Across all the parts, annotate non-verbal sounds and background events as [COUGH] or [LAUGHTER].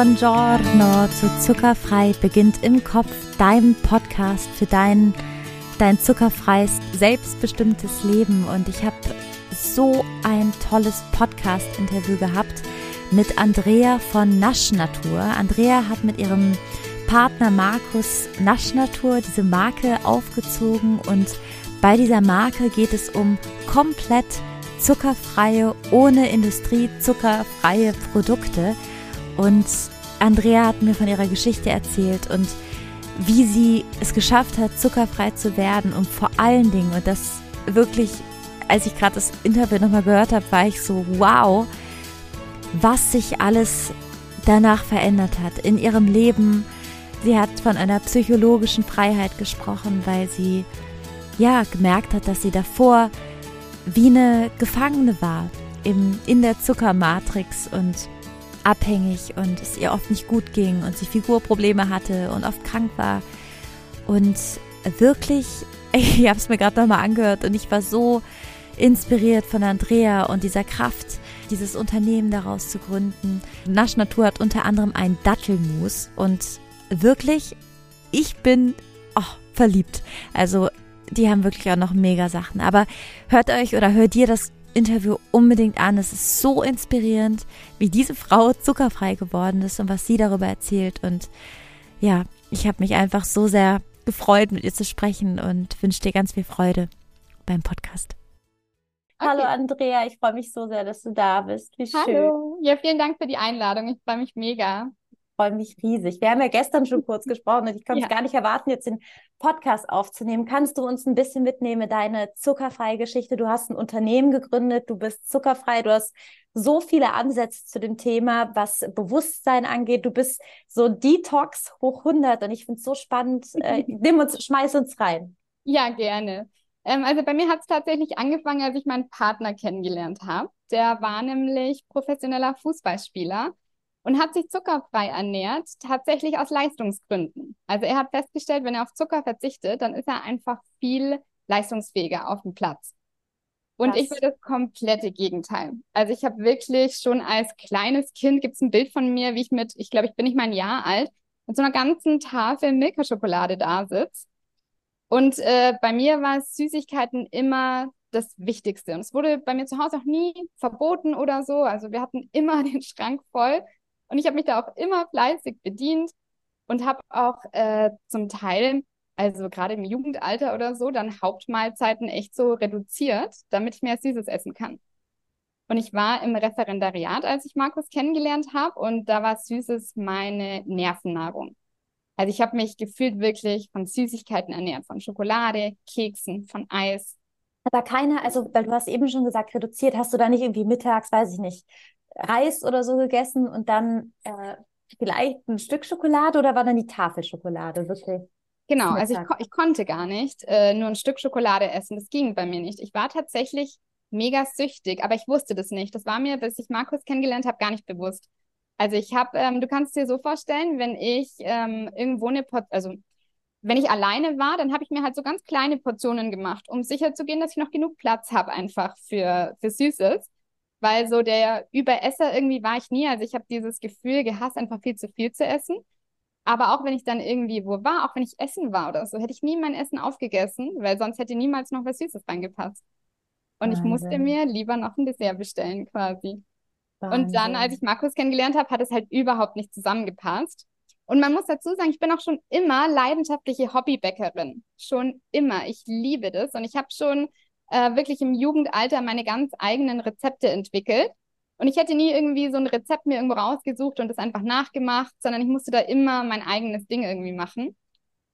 Buongiorno zu Zuckerfrei beginnt im Kopf, deinem Podcast für dein, dein zuckerfreies, selbstbestimmtes Leben. Und ich habe so ein tolles Podcast-Interview gehabt mit Andrea von Naschnatur. Andrea hat mit ihrem Partner Markus Naschnatur diese Marke aufgezogen und bei dieser Marke geht es um komplett zuckerfreie, ohne Industrie zuckerfreie Produkte. Und Andrea hat mir von ihrer Geschichte erzählt und wie sie es geschafft hat, zuckerfrei zu werden und vor allen Dingen, und das wirklich, als ich gerade das Interview nochmal gehört habe, war ich so, wow, was sich alles danach verändert hat in ihrem Leben. Sie hat von einer psychologischen Freiheit gesprochen, weil sie ja gemerkt hat, dass sie davor wie eine Gefangene war im, in der Zuckermatrix und abhängig und es ihr oft nicht gut ging und sie Figurprobleme hatte und oft krank war. Und wirklich, [LAUGHS] ich habe es mir gerade nochmal angehört und ich war so inspiriert von Andrea und dieser Kraft, dieses Unternehmen daraus zu gründen. Nasch Natur hat unter anderem ein Dattelmus und wirklich, ich bin oh, verliebt. Also die haben wirklich auch noch mega Sachen. Aber hört euch oder hört dir das Interview unbedingt an. Es ist so inspirierend, wie diese Frau zuckerfrei geworden ist und was sie darüber erzählt. Und ja, ich habe mich einfach so sehr gefreut, mit ihr zu sprechen und wünsche dir ganz viel Freude beim Podcast. Okay. Hallo Andrea, ich freue mich so sehr, dass du da bist. Wie schön. Hallo. Ja, vielen Dank für die Einladung. Ich freue mich mega freue mich riesig. Wir haben ja gestern schon kurz [LAUGHS] gesprochen und ich konnte ja. es gar nicht erwarten, jetzt den Podcast aufzunehmen. Kannst du uns ein bisschen mitnehmen, deine zuckerfreie Geschichte? Du hast ein Unternehmen gegründet, du bist zuckerfrei, du hast so viele Ansätze zu dem Thema, was Bewusstsein angeht. Du bist so Detox hoch 100 und ich finde es so spannend. Äh, [LAUGHS] nimm uns, schmeiß uns rein. Ja, gerne. Ähm, also bei mir hat es tatsächlich angefangen, als ich meinen Partner kennengelernt habe. Der war nämlich professioneller Fußballspieler und hat sich zuckerfrei ernährt, tatsächlich aus Leistungsgründen. Also er hat festgestellt, wenn er auf Zucker verzichtet, dann ist er einfach viel leistungsfähiger auf dem Platz. Und Was? ich war das komplette Gegenteil. Also ich habe wirklich schon als kleines Kind, gibt es ein Bild von mir, wie ich mit, ich glaube, ich bin nicht mal ein Jahr alt, mit so einer ganzen Tafel Milka-Schokolade da sitze. Und äh, bei mir war Süßigkeiten immer das Wichtigste. Und es wurde bei mir zu Hause auch nie verboten oder so. Also wir hatten immer [LAUGHS] den Schrank voll und ich habe mich da auch immer fleißig bedient und habe auch äh, zum Teil, also gerade im Jugendalter oder so, dann Hauptmahlzeiten echt so reduziert, damit ich mehr Süßes essen kann. Und ich war im Referendariat, als ich Markus kennengelernt habe, und da war Süßes meine Nervennahrung. Also ich habe mich gefühlt wirklich von Süßigkeiten ernährt, von Schokolade, Keksen, von Eis. Aber keine, also weil du hast eben schon gesagt, reduziert, hast du da nicht irgendwie mittags, weiß ich nicht, Reis oder so gegessen und dann äh, vielleicht ein Stück Schokolade oder war dann die Tafel Schokolade wirklich? Genau, also ich, ich konnte gar nicht äh, nur ein Stück Schokolade essen. Das ging bei mir nicht. Ich war tatsächlich mega süchtig, aber ich wusste das nicht. Das war mir, bis ich Markus kennengelernt habe, gar nicht bewusst. Also ich habe, ähm, du kannst dir so vorstellen, wenn ich ähm, irgendwo eine, Port also wenn ich alleine war, dann habe ich mir halt so ganz kleine Portionen gemacht, um sicher zu gehen, dass ich noch genug Platz habe einfach für, für Süßes weil so der Überesser irgendwie war ich nie. Also ich habe dieses Gefühl gehasst, einfach viel zu viel zu essen. Aber auch wenn ich dann irgendwie wo war, auch wenn ich essen war oder so, hätte ich nie mein Essen aufgegessen, weil sonst hätte niemals noch was Süßes reingepasst. Und Wahnsinn. ich musste mir lieber noch ein Dessert bestellen quasi. Wahnsinn. Und dann, als ich Markus kennengelernt habe, hat es halt überhaupt nicht zusammengepasst. Und man muss dazu sagen, ich bin auch schon immer leidenschaftliche Hobbybäckerin. Schon immer. Ich liebe das. Und ich habe schon äh, wirklich im Jugendalter meine ganz eigenen Rezepte entwickelt. Und ich hätte nie irgendwie so ein Rezept mir irgendwo rausgesucht und das einfach nachgemacht, sondern ich musste da immer mein eigenes Ding irgendwie machen.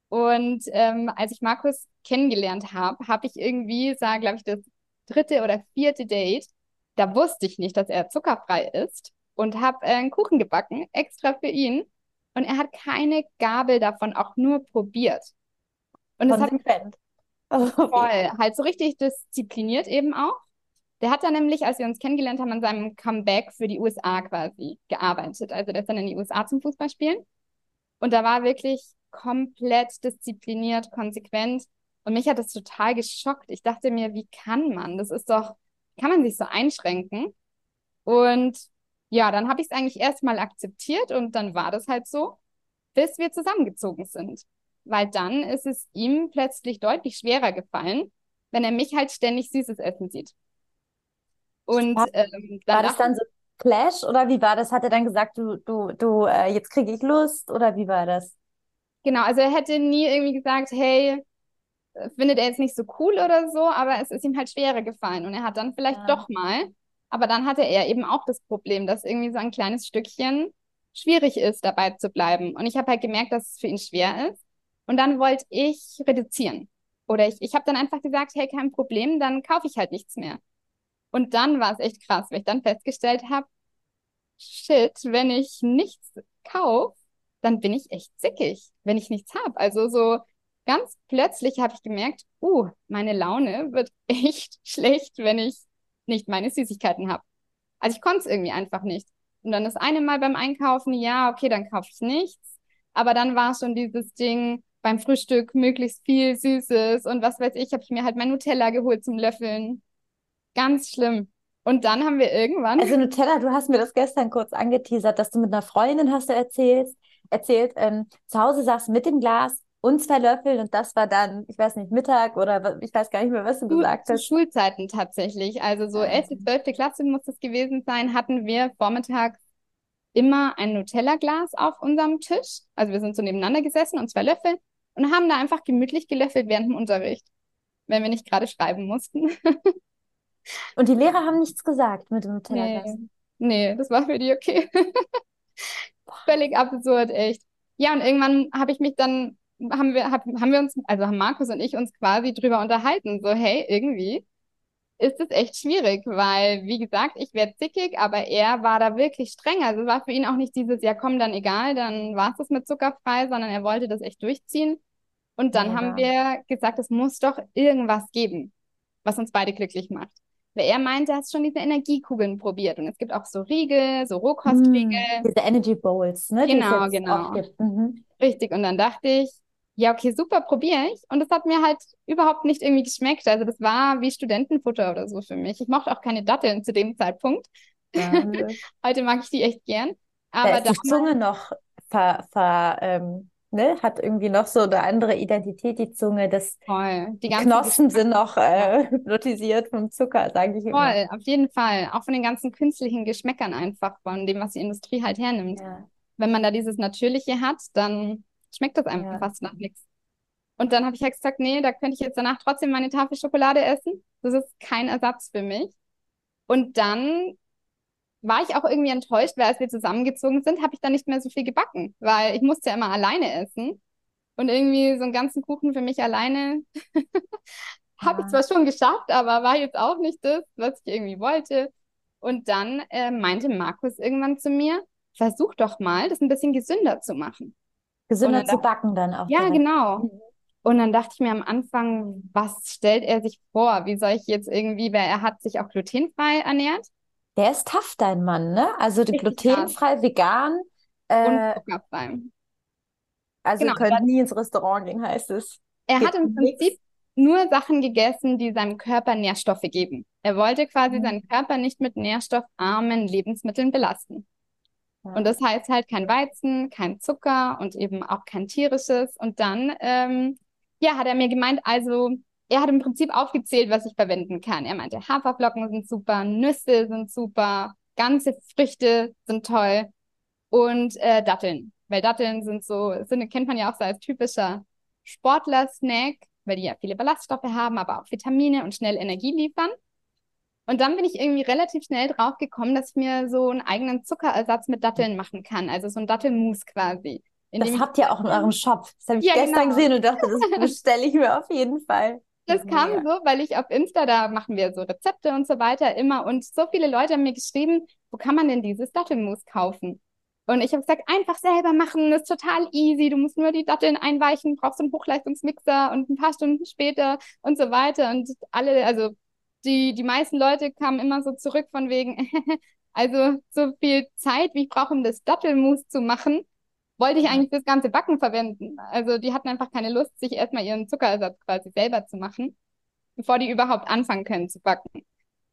Und ähm, als ich Markus kennengelernt habe, habe ich irgendwie, sah, glaube ich, das dritte oder vierte Date, da wusste ich nicht, dass er zuckerfrei ist und habe äh, einen Kuchen gebacken, extra für ihn. Und er hat keine Gabel davon auch nur probiert. Und es hat, Oh, Voll, halt so richtig diszipliniert eben auch. Der hat dann nämlich, als wir uns kennengelernt haben, an seinem Comeback für die USA quasi gearbeitet. Also der ist dann in die USA zum Fußballspielen. Und da war wirklich komplett diszipliniert, konsequent. Und mich hat das total geschockt. Ich dachte mir, wie kann man? Das ist doch, kann man sich so einschränken? Und ja, dann habe ich es eigentlich erstmal akzeptiert und dann war das halt so, bis wir zusammengezogen sind. Weil dann ist es ihm plötzlich deutlich schwerer gefallen, wenn er mich halt ständig süßes Essen sieht. Und War, ähm, war das dann so Clash oder wie war das? Hat er dann gesagt, du, du, du, äh, jetzt kriege ich Lust oder wie war das? genau, also er hätte nie irgendwie gesagt, hey, äh, findet er jetzt nicht so cool oder so, aber es ist ihm halt schwerer gefallen und er hat dann vielleicht Ja. doch mal, aber dann hatte er eben auch das Problem, dass irgendwie so ein kleines Stückchen schwierig ist, dabei zu bleiben. Und ich habe halt gemerkt, dass es für ihn schwer ist. Und dann wollte ich reduzieren. Oder ich, ich habe dann einfach gesagt, hey, kein Problem, dann kaufe ich halt nichts mehr. Und dann war es echt krass, weil ich dann festgestellt habe, shit, wenn ich nichts kaufe, dann bin ich echt zickig, wenn ich nichts habe. Also so ganz plötzlich habe ich gemerkt, uh, meine Laune wird [LAUGHS] echt schlecht, wenn ich nicht meine Süßigkeiten habe. Also ich konnte es irgendwie einfach nicht. Und dann das eine Mal beim Einkaufen, ja, okay, dann kaufe ich nichts. Aber dann war schon dieses Ding beim Frühstück möglichst viel Süßes und was weiß ich, habe ich mir halt mein Nutella geholt zum Löffeln. Ganz schlimm. Und dann haben wir irgendwann, Also Nutella, du hast mir das gestern kurz angeteasert, dass du mit einer Freundin hast du erzählt, erzählt, ähm, zu Hause saß mit dem Glas und zwei Löffeln und das war dann, ich weiß nicht, Mittag oder ich weiß gar nicht mehr, was du zu, gesagt hast. Schulzeiten tatsächlich, also so Ah. 11., 12. Klasse muss das gewesen sein, hatten wir vormittags immer ein Nutella-Glas auf unserem Tisch. Also wir sind so nebeneinander gesessen und zwei Löffel und haben da einfach gemütlich gelöffelt während dem Unterricht, wenn wir nicht gerade schreiben mussten. [LAUGHS] Und die Lehrer haben nichts gesagt mit dem Nutella-Glas. Nee, nee, das war für die okay. [LAUGHS] Völlig absurd, echt. Ja, und irgendwann habe ich mich dann, haben wir, hab, haben wir uns, also haben Markus und ich uns quasi drüber unterhalten, so, hey, irgendwie ist es echt schwierig, weil, wie gesagt, ich wäre zickig, aber er war da wirklich streng. Also es war für ihn auch nicht dieses, ja komm, dann egal, dann war es das mit zuckerfrei, sondern er wollte das echt durchziehen. Und dann Mega. haben wir gesagt, es muss doch irgendwas geben, was uns beide glücklich macht. Weil er meinte, er hat schon diese Energiekugeln probiert. Und es gibt auch so Riegel, so Rohkostriegel. Mm, diese Energy Bowls, ne, Genau, genau. Mhm. Richtig. Und dann dachte ich, ja, okay, super, probiere ich. Und das hat mir halt überhaupt nicht irgendwie geschmeckt. Also das war wie Studentenfutter oder so für mich. Ich mochte auch keine Datteln zu dem Zeitpunkt. [LAUGHS] Heute mag ich die echt gern. Da Aber ist die Zunge noch ver, ver, ähm, ne, hat irgendwie noch so eine andere Identität, die Zunge. Das, voll. Die Knospen sind noch [LAUGHS] äh, [LAUGHS] hypnotisiert vom Zucker, sage ich immer. Voll, auf jeden Fall. Auch von den ganzen künstlichen Geschmäckern einfach, von dem, was die Industrie halt hernimmt. Ja. Wenn man da dieses Natürliche hat, dann schmeckt das einfach Ja. fast nach nichts. Und dann habe ich halt gesagt, nee, da könnte ich jetzt danach trotzdem meine Tafel Schokolade essen. Das ist kein Ersatz für mich. Und dann war ich auch irgendwie enttäuscht, weil als wir zusammengezogen sind, habe ich dann nicht mehr so viel gebacken, weil ich musste ja immer alleine essen. Und irgendwie so einen ganzen Kuchen für mich alleine [LAUGHS] habe ich zwar schon geschafft, aber war jetzt auch nicht das, was ich irgendwie wollte. Und dann äh, meinte Markus irgendwann zu mir, versuch doch mal, das ein bisschen gesünder zu machen. Gesünder zu backen dann auch Ja, direkt. genau. Mhm. Und dann dachte ich mir am Anfang, was stellt er sich vor? Wie soll ich jetzt irgendwie, weil er hat sich auch glutenfrei ernährt Der ist tough, dein Mann, ne? Also die glutenfrei, vegan, und äh, zuckerfrei. also Genau, könnt nie ins Restaurant gehen, heißt es. Er Gibt hat im. Prinzip nur Sachen gegessen, die seinem Körper Nährstoffe geben. Er wollte quasi Mhm. seinen Körper nicht mit nährstoffarmen Lebensmitteln belasten. Ja. Und das heißt halt kein Weizen, kein Zucker und eben auch kein tierisches. Und dann, ähm, ja, hat er mir gemeint, also er hat im Prinzip aufgezählt, was ich verwenden kann. Er meinte, Haferflocken sind super, Nüsse sind super, ganze Früchte sind toll und äh, Datteln. Weil Datteln sind so, sind, kennt man ja auch so als typischer Sportler-Snack, weil die ja viele Ballaststoffe haben, aber auch Vitamine und schnell Energie liefern. Und dann bin ich irgendwie relativ schnell drauf gekommen, dass ich mir so einen eigenen Zuckerersatz mit Datteln machen kann. Also so ein Dattelmus quasi. Das habt ihr auch in eurem Shop. Das habe ich Ja, gestern genau. gesehen und dachte, das bestelle ich mir auf jeden Fall. Das kam Mega. so, weil ich auf Insta, da machen wir so Rezepte und so weiter immer. Und so viele Leute haben mir geschrieben, wo kann man denn dieses Dattelmus kaufen? Und ich habe gesagt, einfach selber machen, ist total easy. Du musst nur die Datteln einweichen, brauchst einen Hochleistungsmixer und ein paar Stunden später und so weiter. Und alle, also die, die meisten Leute kamen immer so zurück von wegen, [LAUGHS] also so viel Zeit, wie ich brauche, um das Dattelmus zu machen, wollte ich eigentlich fürs ganze Backen verwenden. Also die hatten einfach keine Lust, sich erstmal ihren Zuckerersatz quasi selber zu machen, bevor die überhaupt anfangen können zu backen.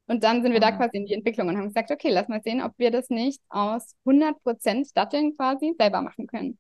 Und dann sind wir da quasi in die Entwicklung und haben gesagt, okay, lass mal sehen, ob wir das nicht aus 100% Datteln quasi selber machen können.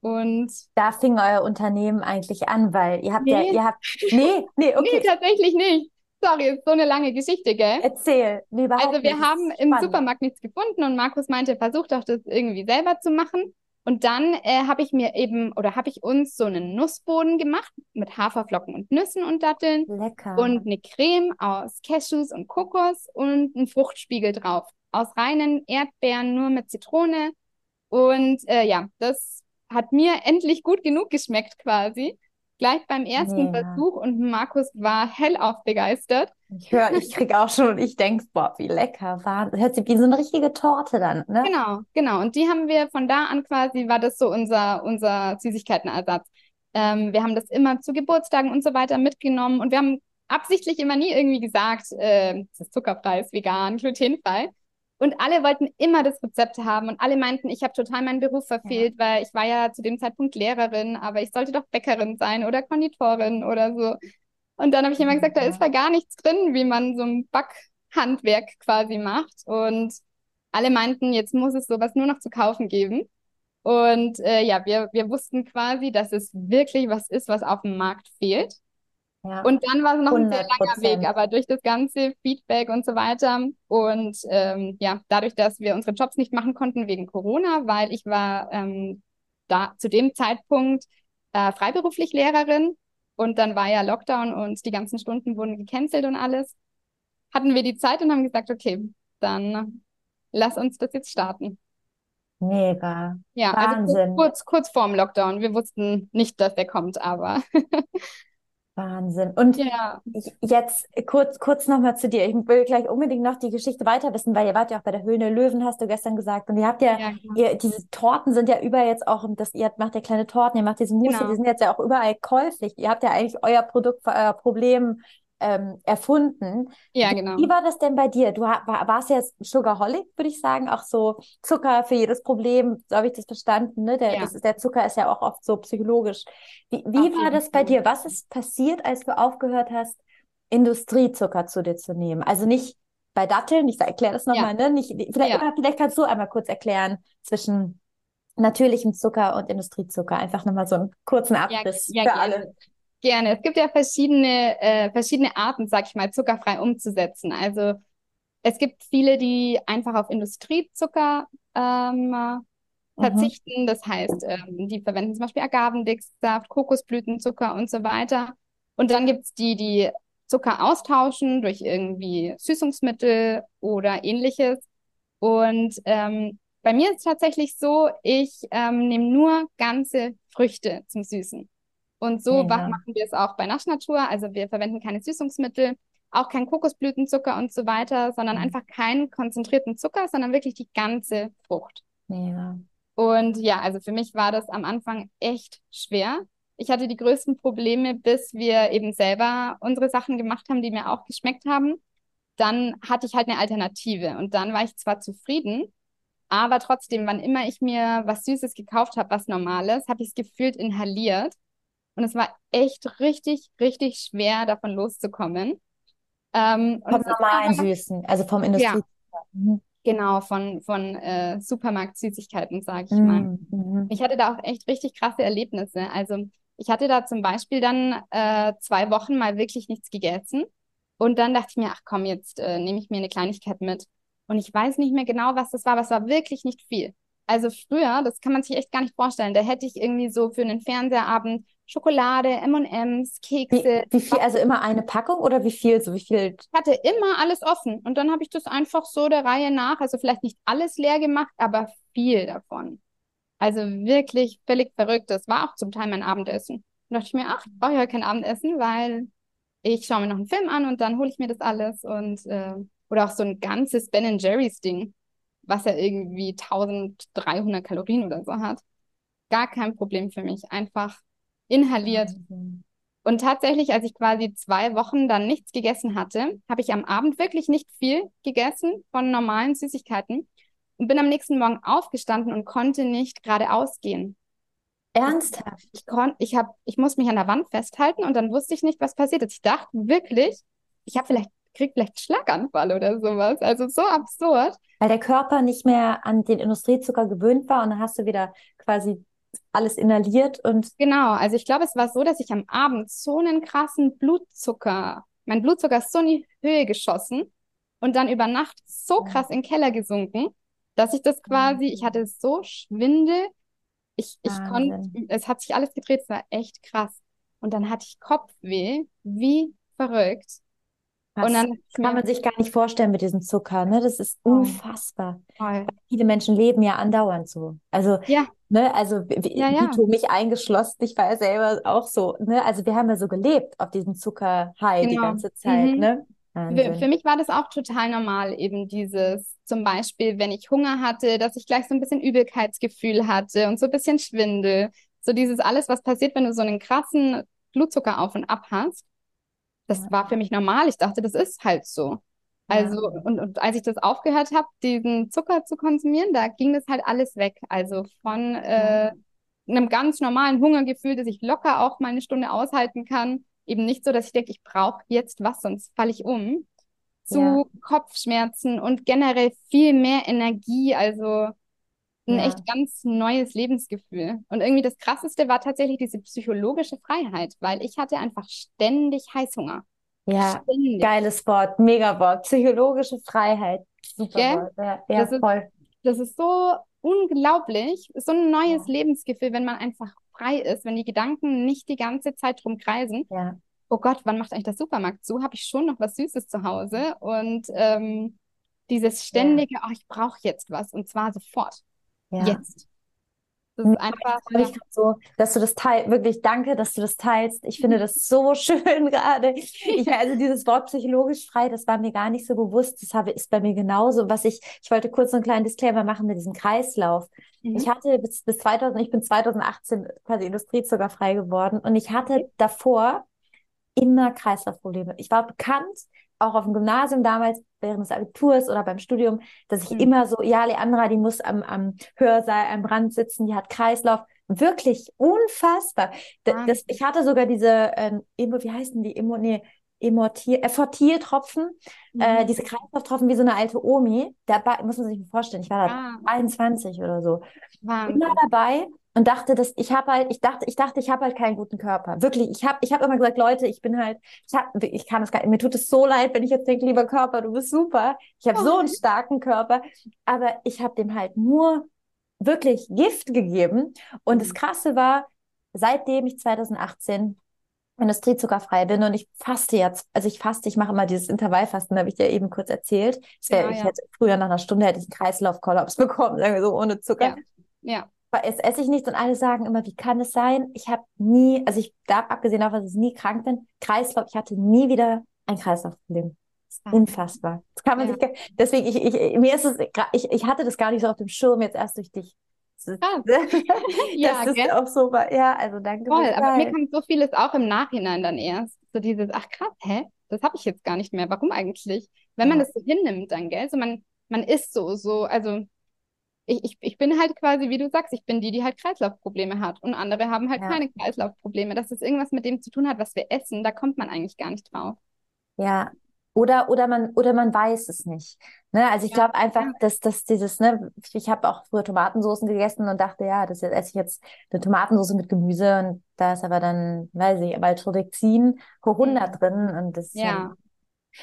Und da fing euer Unternehmen eigentlich an, weil ihr habt nee. ja, ihr habt, nee, nee, [LAUGHS] okay. Nee, tatsächlich nicht. Sorry, ist so eine lange Geschichte, gell? Erzähl, nee, überhaupt Also wir nicht. haben im Supermarkt nichts gefunden und Markus meinte, versucht doch das irgendwie selber zu machen. Und dann äh, habe ich mir eben oder habe ich uns so einen Nussboden gemacht mit Haferflocken und Nüssen und Datteln. Lecker. Und eine Creme aus Cashews und Kokos und einen Fruchtspiegel drauf. Aus reinen Erdbeeren, nur mit Zitrone. Und äh, ja, das hat mir endlich gut genug geschmeckt quasi. Gleich beim ersten ja. Versuch und Markus war hellauf begeistert. Ich höre, ich kriege auch schon, ich denke, boah, wie lecker war. Hört sich wie so eine richtige Torte dann, ne? Genau, genau. Und die haben wir von da an quasi, war das so unser, unser Süßigkeitenersatz. Ähm, wir haben das immer zu Geburtstagen und so weiter mitgenommen und wir haben absichtlich immer nie irgendwie gesagt, äh, es ist zuckerfrei, ist vegan, glutenfrei. Und alle wollten immer das Rezept haben und alle meinten, ich habe total meinen Beruf verfehlt, ja. weil ich war ja zu dem Zeitpunkt Lehrerin, aber ich sollte doch Bäckerin sein oder Konditorin oder so. Und dann habe ich immer gesagt, da ist da gar nichts drin, wie man so ein Backhandwerk quasi macht. Und alle meinten, jetzt muss es sowas nur noch zu kaufen geben. Und äh, ja, wir, wir wussten quasi, dass es wirklich was ist, was auf dem Markt fehlt. Ja. Und dann war es noch 100%. ein sehr langer Weg, aber durch das ganze Feedback und so weiter und ähm, ja, dadurch, dass wir unsere Jobs nicht machen konnten wegen Corona, weil ich war ähm, da zu dem Zeitpunkt äh, freiberuflich Lehrerin und dann war ja Lockdown und die ganzen Stunden wurden gecancelt und alles. Hatten wir die Zeit und haben gesagt, okay, dann lass uns das jetzt starten. Mega. Ja, also Wahnsinn. also kurz, kurz vorm Lockdown. Wir wussten nicht, dass der kommt, aber. [LAUGHS] Wahnsinn. Und ja. jetzt kurz, kurz nochmal zu dir. Ich will gleich unbedingt noch die Geschichte weiter wissen, weil ihr wart ja auch bei der Höhle Löwen, hast du gestern gesagt. Und ihr habt ja, ja ihr, diese Torten sind ja überall jetzt auch, das, ihr macht ja kleine Torten, ihr macht diese Mousse, genau. die sind jetzt ja auch überall käuflich. Ihr habt ja eigentlich euer Produkt für euer Problem ähm, erfunden. Ja, genau. Wie war das denn bei dir? Du war, warst ja Sugarholic, würde ich sagen, auch so Zucker für jedes Problem, so habe ich das verstanden. Ne? Der, ja. das ist, der Zucker ist ja auch oft so psychologisch. Wie, wie war das bei dir? Was ist passiert, als du aufgehört hast, Industriezucker zu dir zu nehmen? Also nicht bei Datteln, ich erkläre das nochmal, ja. ne? Nicht, vielleicht, ja. vielleicht kannst du einmal kurz erklären zwischen natürlichem Zucker und Industriezucker. Einfach nochmal so einen kurzen Abriss ja, ja, für alle. Gerne. Es gibt ja verschiedene, äh, verschiedene Arten, sag ich mal, zuckerfrei umzusetzen. Also es gibt viele, die einfach auf Industriezucker ähm, mhm. verzichten. Mhm. Das heißt, ähm, die verwenden zum Beispiel Agavendicksaft, Kokosblütenzucker und so weiter. Und dann gibt's die, die Zucker austauschen durch irgendwie Süßungsmittel oder ähnliches. Und ähm, bei mir ist es tatsächlich so, ich ähm, nehme nur ganze Früchte zum Süßen. Und so ja. machen wir es auch bei Naschnatur. Also wir verwenden keine Süßungsmittel, auch kein Kokosblütenzucker und so weiter, sondern mhm. einfach keinen konzentrierten Zucker, sondern wirklich die ganze Frucht. Ja. Und ja, also für mich war das am Anfang echt schwer. Ich hatte die größten Probleme, bis wir eben selber unsere Sachen gemacht haben, die mir auch geschmeckt haben. Dann hatte ich halt eine Alternative und dann war ich zwar zufrieden, aber trotzdem, wann immer ich mir was Süßes gekauft habe, was Normales, habe ich es gefühlt inhaliert und es war echt richtig, richtig schwer, davon loszukommen. Ähm, vom normalen Süßen, also vom Industrie. Ja, mhm. Genau, von, von äh, Supermarkt-Süßigkeiten, sage ich mhm. mal. Mhm. Ich hatte da auch echt richtig krasse Erlebnisse. Also ich hatte da zum Beispiel dann äh, zwei Wochen mal wirklich nichts gegessen. Und dann dachte ich mir, ach komm, jetzt äh, nehme ich mir eine Kleinigkeit mit. Und ich weiß nicht mehr genau, was das war, aber es war wirklich nicht viel. Also früher, das kann man sich echt gar nicht vorstellen, da hätte ich irgendwie so für einen Fernsehabend Schokolade, M&M's, Kekse. Wie, wie, viel, also immer eine Packung oder wie viel, so wie viel? Ich hatte immer alles offen und dann habe ich das einfach so der Reihe nach, also vielleicht nicht alles leer gemacht, aber viel davon. Also wirklich völlig verrückt. Das war auch zum Teil mein Abendessen. Da dachte ich mir, ach, ich brauche ja kein Abendessen, weil ich schaue mir noch einen Film an und dann hole ich mir das alles und äh, oder auch so ein ganzes Ben Jerry's Ding, was ja irgendwie 1300 Kalorien oder so hat. Gar kein Problem für mich. Einfach inhaliert. Mhm. Und tatsächlich, als ich quasi zwei Wochen dann nichts gegessen hatte, habe ich am Abend wirklich nicht viel gegessen von normalen Süßigkeiten und bin am nächsten Morgen aufgestanden und konnte nicht geradeaus gehen. Ernsthaft? Ich, kon ich, hab, ich muss mich an der Wand festhalten und dann wusste ich nicht, was passiert ist. Ich dachte wirklich, ich habe vielleicht kriege vielleicht Schlaganfall oder sowas. Also so absurd. Weil der Körper nicht mehr an den Industriezucker gewöhnt war und dann hast du wieder quasi alles inhaliert und. Genau, also ich glaube, es war so, dass ich am Abend so einen krassen Blutzucker, mein Blutzucker ist so in die Höhe geschossen und dann über Nacht so krass in den Keller gesunken, dass ich das quasi, ich hatte so Schwindel, ich, ich konnte, es hat sich alles gedreht, es war echt krass. Und dann hatte ich Kopfweh, wie verrückt. Das und dann kann man sich gar nicht vorstellen mit diesem Zucker, ne? Das ist unfassbar. Voll. Viele Menschen leben ja andauernd so. Also, ja. ne, also ja, ja. Vito, mich eingeschlossen, ich war ja selber auch so, ne? Also wir haben ja so gelebt auf diesem Zuckerhigh genau. die ganze Zeit, mhm. ne? Für, für, mich war das auch total normal, eben dieses, zum Beispiel, wenn ich Hunger hatte, dass ich gleich so ein bisschen Übelkeitsgefühl hatte und so ein bisschen Schwindel. So dieses alles, was passiert, wenn du so einen krassen Blutzucker auf und ab hast. Das ja. war für mich normal. Ich dachte, das ist halt so. Also, ja. und, und als ich das aufgehört habe, diesen Zucker zu konsumieren, da ging das halt alles weg. Also von äh, einem ganz normalen Hungergefühl, dass ich locker auch mal eine Stunde aushalten kann, eben nicht so, dass ich denke, ich brauche jetzt was, sonst falle ich um, zu ja. Kopfschmerzen und generell viel mehr Energie, also ein ja. echt ganz neues Lebensgefühl. Und irgendwie das Krasseste war tatsächlich diese psychologische Freiheit, weil ich hatte einfach ständig Heißhunger. Ja, ständig. geiles Wort, mega Wort, psychologische Freiheit. Super yeah? Wort. Ja, ja das voll. Ist, das ist so unglaublich, so ein neues ja. Lebensgefühl, wenn man einfach frei ist, wenn die Gedanken nicht die ganze Zeit drum kreisen. Ja. Oh Gott, wann macht eigentlich der Supermarkt zu? Habe ich schon noch was Süßes zu Hause? Und ähm, dieses ständige, ja. oh, ich brauche jetzt was und zwar sofort. Ja. Jetzt. Das ist einfach ja. so, dass du das teilst. Wirklich danke, dass du das teilst. Ich finde das so [LAUGHS] schön gerade. [LAUGHS] Ich, also dieses Wort psychologisch frei, das war mir gar nicht so bewusst. Das habe, ist bei mir genauso. Was ich, ich wollte kurz so einen kleinen Disclaimer machen mit diesem Kreislauf. Mhm. Ich hatte bis, bis 2000, ich bin 2018 quasi industriezuckerfrei geworden und ich hatte davor immer Kreislaufprobleme. Ich war bekannt, auch auf dem Gymnasium damals, während des Abiturs oder beim Studium, dass ich mhm. immer so, ja, Leandra, die muss am, am Hörsaal, am Rand sitzen, die hat Kreislauf. Wirklich unfassbar. Ah. Das, ich hatte sogar diese, ähm, wie heißen die, Emo, nee, Emortier, Effortiertropfen, mhm. äh, diese Kreislauftropfen wie so eine alte Omi. Dabei muss man sich vorstellen, ich war da ah. 21 oder so. Wahnsinn. Immer dabei und dachte, dass ich habe halt, ich dachte, ich dachte, ich habe halt keinen guten Körper. Wirklich, ich habe, ich habe immer gesagt, Leute, ich bin halt, ich hab, ich kann es gar, mir tut es so leid, wenn ich jetzt denke, lieber Körper, du bist super, ich habe oh. so einen starken Körper, aber ich habe dem halt nur wirklich Gift gegeben. Und das mhm. Krasse war, seitdem ich 2018 industriezuckerfrei bin und ich faste jetzt, also ich faste, ich mache immer dieses Intervallfasten, habe ich dir eben kurz erzählt. Wär, ja, ich ja. hätte früher nach einer Stunde hätte ich einen Kreislaufkollaps [LAUGHS] bekommen, sagen wir so ohne Zucker. Ja. ja es esse ich nichts und alle sagen immer, wie kann es sein? Ich habe nie, also ich darf abgesehen davon, dass ich nie krank bin, Kreislauf, ich hatte nie wieder ein Kreislaufproblem. Unfassbar. Das kann man ja. sich, deswegen, ich, ich, mir ist es, ich, ich hatte das gar nicht so auf dem Schirm, jetzt erst durch dich. Das, ah. [LAUGHS] [LAUGHS] ja, das ist auch so. Ja, also danke. Voll, aber mir kommt so vieles auch im Nachhinein dann erst. So dieses, ach krass, hä? Das habe ich jetzt gar nicht mehr. Warum eigentlich? Wenn man ja. das so hinnimmt dann, gell? So man, man ist so, so, also ich, ich, ich bin halt quasi, wie du sagst, ich bin die, die halt Kreislaufprobleme hat. Und andere haben halt ja. keine Kreislaufprobleme. Dass das irgendwas mit dem zu tun hat, was wir essen, da kommt man eigentlich gar nicht drauf. Ja, oder, oder man, oder man weiß es nicht. Ne? Also ich ja, glaube einfach, ja. dass, dass dieses, ne, ich, habe auch früher Tomatensoßen gegessen und dachte, ja, das esse ich jetzt eine Tomatensauce mit Gemüse und da ist aber dann, weiß ich, Maltodexin hoch 100 mhm. drin und das ja.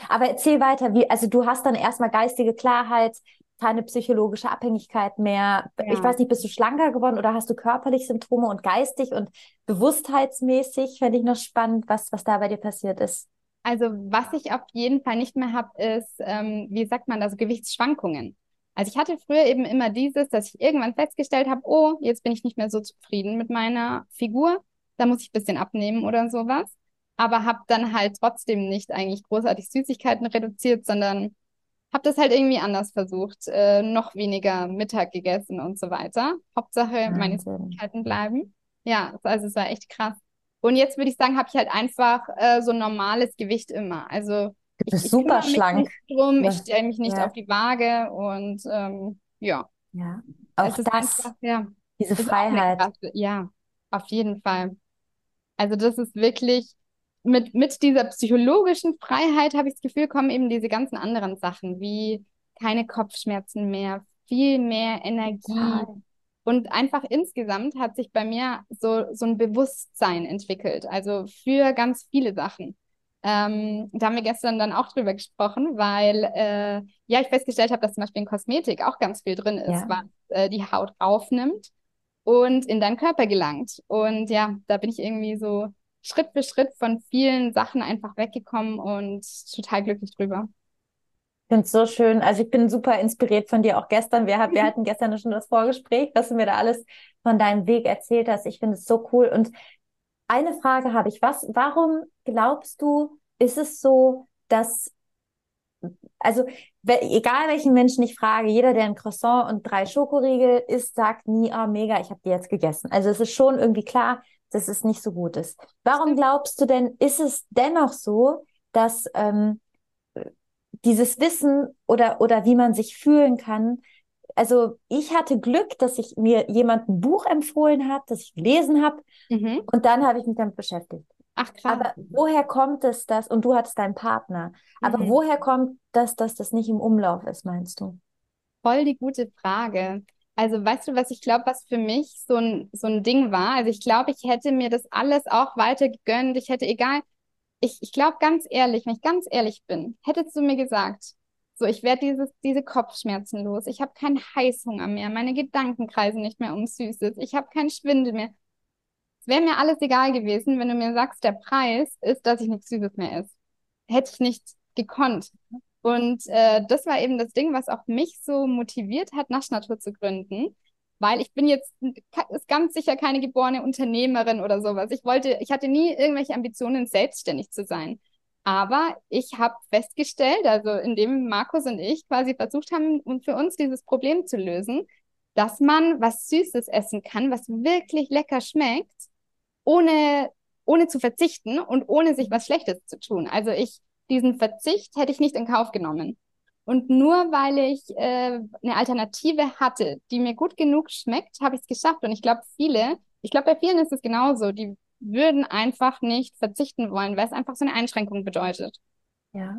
Aber erzähl weiter, wie, also du hast dann erstmal geistige Klarheit, keine psychologische Abhängigkeit mehr. Ja. Ich weiß nicht, bist du schlanker geworden oder hast du körperlich Symptome und geistig und bewusstheitsmäßig? Fände ich noch spannend, was, was da bei dir passiert ist. Also, was ich auf jeden Fall nicht mehr habe, ist, ähm, wie sagt man das, Gewichtsschwankungen. Also ich hatte früher eben immer dieses, dass ich irgendwann festgestellt habe, oh, jetzt bin ich nicht mehr so zufrieden mit meiner Figur, da muss ich ein bisschen abnehmen oder sowas. Aber habe dann halt trotzdem nicht eigentlich großartig Süßigkeiten reduziert, sondern habe das halt irgendwie anders versucht, äh, noch weniger Mittag gegessen und so weiter. Hauptsache meine Süßigkeiten bleiben. Ja, also es war echt krass. Und jetzt würde ich sagen, habe ich halt einfach äh, so ein normales Gewicht immer. Also du bist ich, ich super schlank. Drum, ja. Ich stelle mich nicht ja. auf die Waage und ähm, ja. Ja, auch das, einfach, ja, diese Freiheit. Ja, auf jeden Fall. Also das ist wirklich mit, mit dieser psychologischen Freiheit habe ich das Gefühl, kommen eben diese ganzen anderen Sachen, wie keine Kopfschmerzen mehr, viel mehr Energie. Ja. Und einfach insgesamt hat sich bei mir so, so ein Bewusstsein entwickelt, also für ganz viele Sachen. Ähm, da haben wir gestern dann auch drüber gesprochen, weil äh, ja ich festgestellt habe, dass zum Beispiel in Kosmetik auch ganz viel drin ist, ja. was äh, die Haut aufnimmt und in deinen Körper gelangt. Und ja, da bin ich irgendwie so Schritt für Schritt von vielen Sachen einfach weggekommen und total glücklich drüber. Ich finde es so schön. Also ich bin super inspiriert von dir auch gestern. Wir, wir [LAUGHS] hatten gestern schon das Vorgespräch, was du mir da alles von deinem Weg erzählt hast. Ich finde es so cool. Und eine Frage habe ich. Was, warum glaubst du, ist es so, dass, also egal welchen Menschen ich frage, jeder, der ein Croissant und drei Schokoriegel isst, sagt nie, oh mega, ich habe die jetzt gegessen. Also es ist schon irgendwie klar, dass es nicht so gut ist. Warum glaubst du denn, ist es dennoch so, dass ähm, dieses Wissen oder, oder wie man sich fühlen kann, also ich hatte Glück, dass ich mir jemand ein Buch empfohlen hat, das ich gelesen habe mhm. und dann habe ich mich damit beschäftigt. Ach krass. Aber woher kommt es das? Und du hattest deinen Partner. Aber mhm. woher kommt das, dass das nicht im Umlauf ist, meinst du? Voll die gute Frage. Also weißt du, was ich glaube, was für mich so ein, so ein Ding war? Also ich glaube, ich hätte mir das alles auch weiter gegönnt. Ich hätte, egal, ich, ich glaube ganz ehrlich, wenn ich ganz ehrlich bin, hättest du mir gesagt, so, ich werde diese Kopfschmerzen los. Ich habe keinen Heißhunger mehr. Meine Gedanken kreisen nicht mehr um Süßes. Ich habe keinen Schwindel mehr. Es wäre mir alles egal gewesen, wenn du mir sagst, der Preis ist, dass ich nichts Süßes mehr esse. Hätte ich nicht gekonnt. Und äh, das war eben das Ding, was auch mich so motiviert hat, Naschnatur zu gründen. Weil ich bin jetzt ganz sicher keine geborene Unternehmerin oder sowas. Ich wollte, ich hatte nie irgendwelche Ambitionen, selbstständig zu sein. Aber ich habe festgestellt, also indem Markus und ich quasi versucht haben, für uns dieses Problem zu lösen, dass man was Süßes essen kann, was wirklich lecker schmeckt, ohne, ohne zu verzichten und ohne sich was Schlechtes zu tun. Also ich diesen Verzicht hätte ich nicht in Kauf genommen. Und nur weil ich äh, eine Alternative hatte, die mir gut genug schmeckt, habe ich es geschafft. Und ich glaube, viele, ich glaube, bei vielen ist es genauso, die würden einfach nicht verzichten wollen, weil es einfach so eine Einschränkung bedeutet. Ja,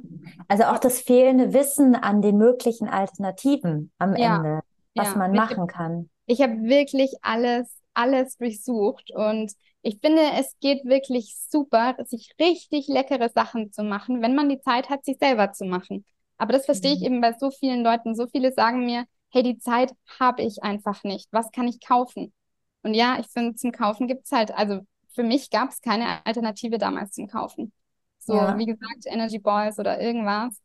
also auch das fehlende Wissen an den möglichen Alternativen am ja. Ende, was ja. man machen kann. Ich habe wirklich alles, alles durchsucht und ich finde, es geht wirklich super, sich richtig leckere Sachen zu machen, wenn man die Zeit hat, sich selber zu machen. Aber das verstehe ich mhm. eben bei so vielen Leuten. So viele sagen mir, hey, die Zeit habe ich einfach nicht. Was kann ich kaufen? Und ja, ich finde, zum Kaufen gibt es halt, also für mich gab es keine Alternative damals zum Kaufen. So, ja. wie gesagt, Energy Balls oder irgendwas.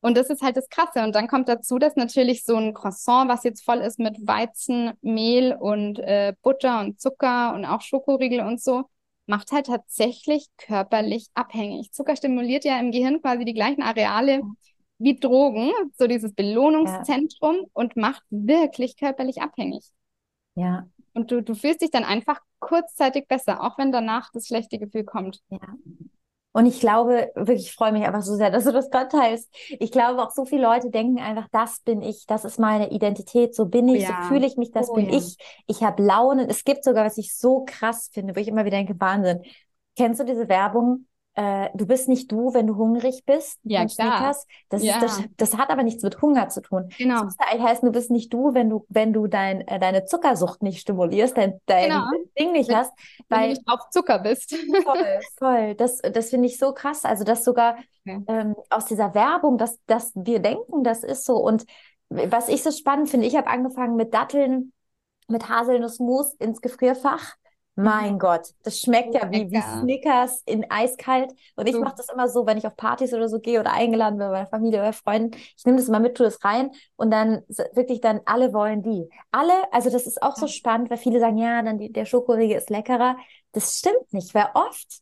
Und das ist halt das Krasse. Und dann kommt dazu, dass natürlich so ein Croissant, was jetzt voll ist mit Weizen, Mehl und äh, Butter und Zucker und auch Schokoriegel und so, macht halt tatsächlich körperlich abhängig. Zucker stimuliert ja im Gehirn quasi die gleichen Areale wie Drogen, so dieses Belohnungszentrum ja. und macht wirklich körperlich abhängig. Ja. Und du, du fühlst dich dann einfach kurzzeitig besser, auch wenn danach das schlechte Gefühl kommt. Ja. Und ich glaube, wirklich, ich freue mich einfach so sehr, dass du das gerade teilst. Ich glaube auch so viele Leute denken einfach, das bin ich, das ist meine Identität, so bin ich, ja. so fühle ich mich, das oh, bin ja. ich. Ich habe Launen. Es gibt sogar, was ich so krass finde, wo ich immer wieder denke, Wahnsinn. Kennst du diese Werbung? Äh, du bist nicht du, wenn du hungrig bist. Ja, klar. Das, ja. Ist, das, das, hat aber nichts mit Hunger zu tun. Genau. Das müsste heißen, du bist nicht du, wenn du, wenn du dein, äh, deine Zuckersucht nicht stimulierst, dein, dein genau. Ding nicht wenn, hast. Weil, wenn du nicht auf Zucker bist. Voll, voll. Das, das finde ich so krass. Also, dass sogar okay. ähm, aus dieser Werbung, dass, dass wir denken, das ist so. Und was ich so spannend finde, ich habe angefangen mit Datteln, mit Haselnussmus ins Gefrierfach mein Gott, das schmeckt ja wie, wie Snickers in eiskalt. Und ich mache das immer so, wenn ich auf Partys oder so gehe oder eingeladen bin bei meiner Familie oder Freunden. Ich nehme das immer mit, tue das rein und dann wirklich dann alle wollen die. Alle, also das ist auch so spannend, weil viele sagen, ja, dann die, der Schokoriegel ist leckerer. Das stimmt nicht, weil oft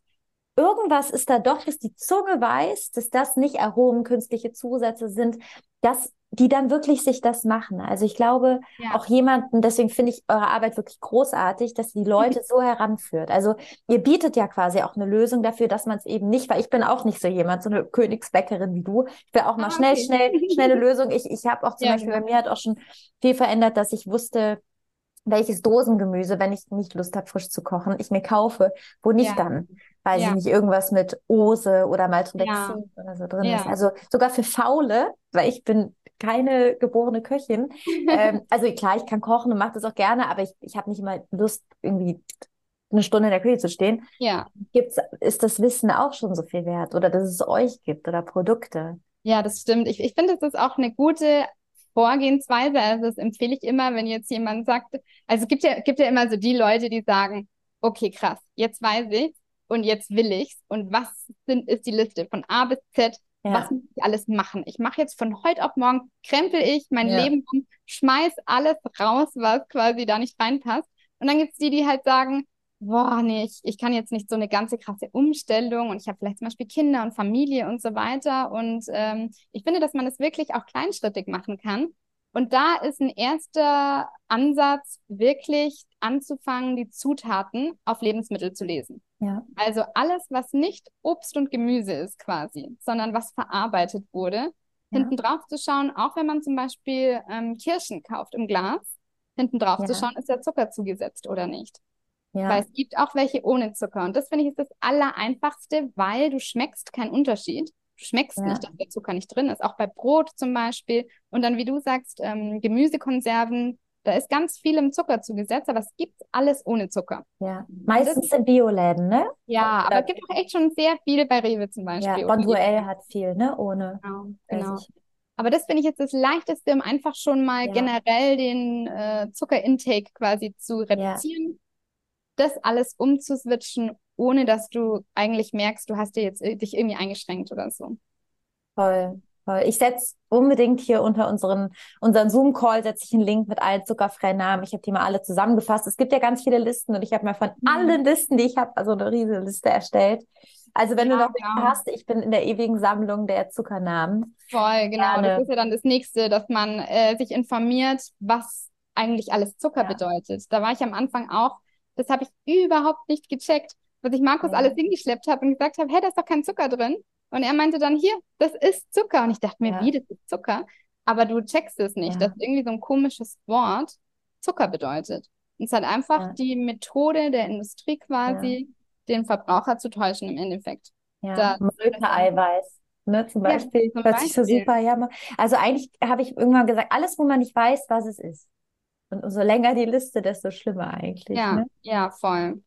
irgendwas ist da doch, dass die Zunge weiß, dass das nicht Aromen, künstliche Zusätze sind. Das die dann wirklich sich das machen. Also ich glaube, ja. auch jemanden, deswegen finde ich eure Arbeit wirklich großartig, dass die Leute so heranführt. Also ihr bietet ja quasi auch eine Lösung dafür, dass man es eben nicht, weil ich bin auch nicht so jemand, so eine Königsbäckerin wie du. Ich will auch mal ah, schnell, okay. schnell, schnelle [LAUGHS] Lösung. Ich, ich habe auch zum ja, Beispiel, ja. bei mir hat auch schon viel verändert, dass ich wusste, welches Dosengemüse, wenn ich nicht Lust habe, frisch zu kochen, ich mir kaufe, wo nicht ja. dann, weil ja. ich nicht irgendwas mit Ose oder Maltodexin ja. oder so drin ist. Also sogar für Faule, weil ich bin keine geborene Köchin. ähm, [LAUGHS] also klar, ich kann kochen und mache das auch gerne, aber ich, ich habe nicht immer Lust, irgendwie eine Stunde in der Küche zu stehen. Ja. Gibt's, ist das Wissen auch schon so viel wert oder dass es euch gibt oder Produkte? Ja, das stimmt. Ich, ich finde, das ist auch eine gute Vorgehensweise. Also das empfehle ich immer, wenn jetzt jemand sagt, also es gibt ja, gibt ja immer so die Leute, die sagen, okay, krass, jetzt weiß ich und jetzt will ich's. Und was sind, ist die Liste von A bis Z? Ja. Was muss ich alles machen? Ich mache jetzt von heute auf morgen, krempel ich mein ja. Leben um, schmeiß alles raus, was quasi da nicht reinpasst. Und dann gibt's die, die halt sagen, boah, nee, ich, ich kann jetzt nicht so eine ganze krasse Umstellung und ich habe vielleicht zum Beispiel Kinder und Familie und so weiter. Und ähm, ich finde, dass man das wirklich auch kleinschrittig machen kann. Und da ist ein erster Ansatz, wirklich anzufangen, die Zutaten auf Lebensmittel zu lesen. Ja. Also alles, was nicht Obst und Gemüse ist quasi, sondern was verarbeitet wurde, ja. hinten drauf zu schauen, auch wenn man zum Beispiel ähm, Kirschen kauft im Glas, hinten drauf ja. zu schauen, ist der Zucker zugesetzt oder nicht. Ja. Weil es gibt auch welche ohne Zucker. Und das finde ich ist das Allereinfachste, weil du schmeckst keinen Unterschied. Du schmeckst ja. nicht, dass der Zucker nicht drin ist. Auch bei Brot zum Beispiel. Und dann, wie du sagst, ähm, Gemüsekonserven, da ist ganz viel im Zucker zugesetzt, aber es gibt alles ohne Zucker. Ja, meistens in Bioläden, ne? Ja, Oder aber es gibt auch echt schon sehr viele bei Rewe zum Beispiel. Ja, Bonduelle hat viel, ne? Ohne. Genau, genau. Aber das finde ich jetzt das Leichteste, um einfach schon mal ja. generell den äh, Zuckerintake quasi zu reduzieren. Ja das alles umzuswitchen, ohne dass du eigentlich merkst, du hast dir jetzt dich irgendwie eingeschränkt oder so. Toll. Toll. Ich setze unbedingt hier unter unseren, unseren Zoom-Call setze ich einen Link mit allen zuckerfreien Namen. Ich habe die mal alle zusammengefasst. Es gibt ja ganz viele Listen und ich habe mir von mhm. allen Listen, die ich habe, also eine riesige Liste erstellt. Also wenn ja, du noch genau. hast, ich bin in der ewigen Sammlung der Zuckernamen. Voll, genau. Gerne. Das ist ja dann das Nächste, dass man äh, sich informiert, was eigentlich alles Zucker ja. bedeutet. Da war ich am Anfang auch das habe ich überhaupt nicht gecheckt, was ich Markus ja. alles hingeschleppt habe und gesagt habe, hey, da ist doch kein Zucker drin. Und er meinte dann, hier, das ist Zucker. Und ich dachte mir, ja. wie, das ist Zucker? Aber du checkst es nicht, ja. dass irgendwie so ein komisches Wort Zucker bedeutet. Und es hat einfach die Methode der Industrie quasi, den Verbraucher zu täuschen im Endeffekt. Ja, Molke-Eiweiß. Ne, zum Beispiel, ja, zum hört sich so super, ja. Also eigentlich habe ich irgendwann gesagt, alles, wo man nicht weiß, was es ist. Und umso länger die Liste, desto schlimmer eigentlich. Ja, ne? ja, voll.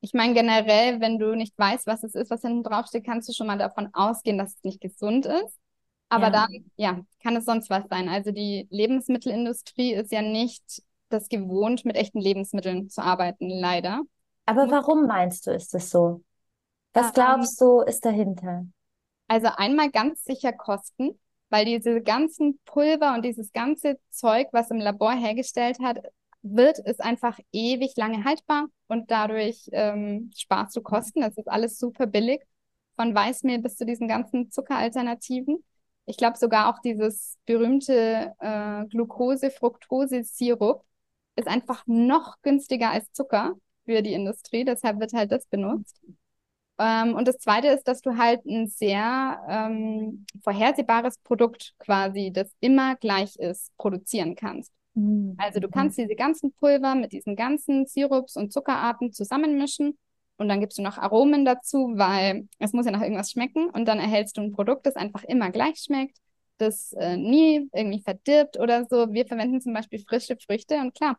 Ich meine, generell, wenn du nicht weißt, was es ist, was hinten draufsteht, kannst du schon mal davon ausgehen, dass es nicht gesund ist. Aber ja. dann, ja, kann es sonst was sein. Also die Lebensmittelindustrie ist ja nicht das gewohnt, mit echten Lebensmitteln zu arbeiten, leider. Aber warum meinst du, ist es so? Was ähm, glaubst du, ist dahinter? Also einmal ganz sicher Kosten weil diese ganzen Pulver und dieses ganze Zeug, was im Labor hergestellt hat, wird, ist einfach ewig lange haltbar und dadurch ähm, sparst du Kosten. Das ist alles super billig, von Weißmehl bis zu diesen ganzen Zuckeralternativen. Ich glaube sogar auch dieses berühmte äh, Glucose-Fructose-Sirup ist einfach noch günstiger als Zucker für die Industrie. Deshalb wird halt das benutzt. Ähm, und das Zweite ist, dass du halt ein sehr ähm, vorhersehbares Produkt quasi, das immer gleich ist, produzieren kannst. Mhm. Also du kannst diese ganzen Pulver mit diesen ganzen Sirups und Zuckerarten zusammenmischen und dann gibst du noch Aromen dazu, weil es muss ja nach irgendwas schmecken und dann erhältst du ein Produkt, das einfach immer gleich schmeckt, das äh, nie irgendwie verdirbt oder so. Wir verwenden zum Beispiel frische Früchte und klar,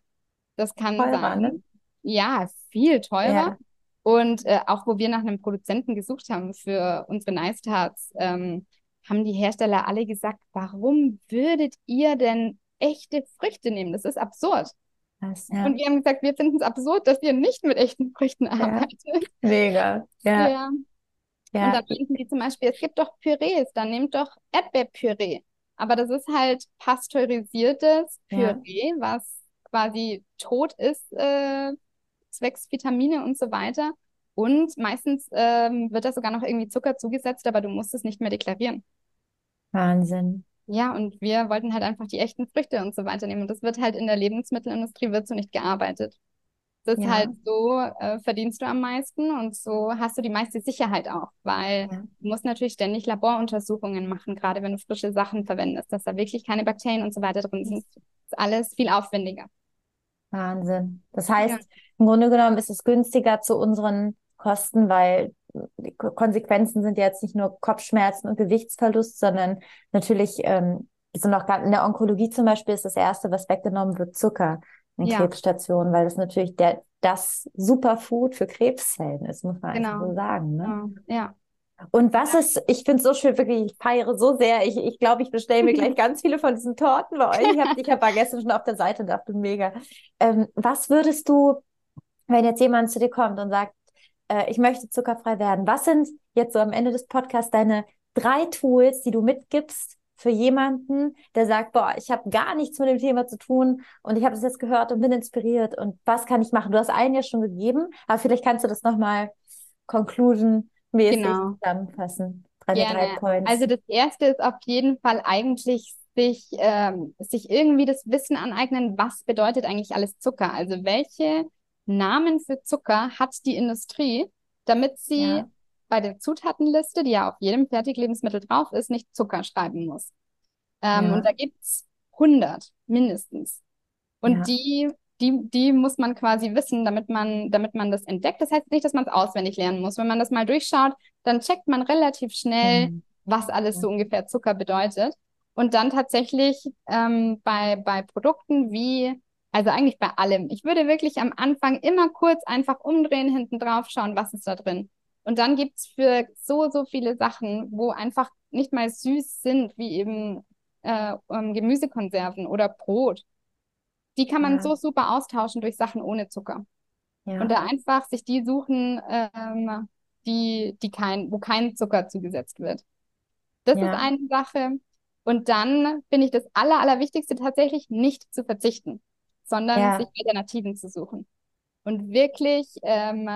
das kann teurer, sein. Ne? Ja, viel teurer. Ja. Und äh, auch wo wir nach einem Produzenten gesucht haben für unsere Nice Tarts, ähm, haben die Hersteller alle gesagt, warum würdet ihr denn echte Früchte nehmen? Das ist absurd. Das, ja. Und wir haben gesagt, wir finden es absurd, dass ihr nicht mit echten Früchten arbeitet. Ja. Mega. Ja. ja. ja. Und dann finden die zum Beispiel, es gibt doch Pürees, dann nehmt doch Erdbeerpüree. Aber das ist halt pasteurisiertes Püree, was quasi tot ist, äh, zwecks Vitamine und so weiter. Und meistens ähm, wird da sogar noch irgendwie Zucker zugesetzt, aber du musst es nicht mehr deklarieren. Wahnsinn. Ja, und wir wollten halt einfach die echten Früchte und so weiter nehmen. Und das wird halt in der Lebensmittelindustrie wird so nicht gearbeitet. Das ist ja. halt so, äh, verdienst du am meisten und so hast du die meiste Sicherheit auch, weil ja. du musst natürlich ständig Laboruntersuchungen machen, gerade wenn du frische Sachen verwendest, dass da wirklich keine Bakterien und so weiter drin sind. Das ist alles viel aufwendiger. Wahnsinn. Das heißt, ja. im Grunde genommen ist es günstiger zu unseren Kosten, weil die Konsequenzen sind ja jetzt nicht nur Kopfschmerzen und Gewichtsverlust, sondern natürlich ähm, sind auch in der Onkologie zum Beispiel ist das erste, was weggenommen wird, Zucker in ja. Krebsstationen, weil das natürlich der das Superfood für Krebszellen ist, muss man genau. einfach so sagen. Ne? Genau. Ja. Und was ist, ich finde es so schön, wirklich, ich feiere so sehr. Ich, ich glaube, ich bestelle mir gleich [LAUGHS] ganz viele von diesen Torten bei euch. Ich habe ich hab gestern schon auf der Seite und dachte, mega. Ähm, was würdest du, wenn jetzt jemand zu dir kommt und sagt, äh, ich möchte zuckerfrei werden, was sind jetzt so am Ende des Podcasts deine drei Tools, die du mitgibst für jemanden, der sagt, boah, ich habe gar nichts mit dem Thema zu tun und ich habe das jetzt gehört und bin inspiriert und was kann ich machen? Du hast einen ja schon gegeben, aber vielleicht kannst du das nochmal conclusion mäßig genau. zusammenfassen. Drei, drei Points. Also das erste ist auf jeden Fall eigentlich sich, ähm, sich irgendwie das Wissen aneignen, was bedeutet eigentlich alles Zucker? Also welche Namen für Zucker hat die Industrie, damit sie ja. bei der Zutatenliste, die ja auf jedem Fertiglebensmittel drauf ist, nicht Zucker schreiben muss. Ähm, ja. Und da gibt's 100 mindestens. Und ja. die die, die muss man quasi wissen, damit man, damit man das entdeckt. Das heißt nicht, dass man es auswendig lernen muss. Wenn man das mal durchschaut, dann checkt man relativ schnell, mhm. was alles so ungefähr Zucker bedeutet. Und dann tatsächlich ähm, bei, bei Produkten wie, also eigentlich bei allem. Ich würde wirklich am Anfang immer kurz einfach umdrehen, hinten drauf schauen, was ist da drin. Und dann gibt's für so, so viele Sachen, wo einfach nicht mal süß sind, wie eben äh, ähm, Gemüsekonserven oder Brot die kann man ja. so super austauschen durch Sachen ohne Zucker. Ja. Und da einfach sich die suchen, ähm, die, die kein, wo kein Zucker zugesetzt wird. Das ja. ist eine Sache. Und dann finde ich das Aller, Allerwichtigste tatsächlich nicht zu verzichten, sondern ja. sich Alternativen zu suchen. Und wirklich ähm,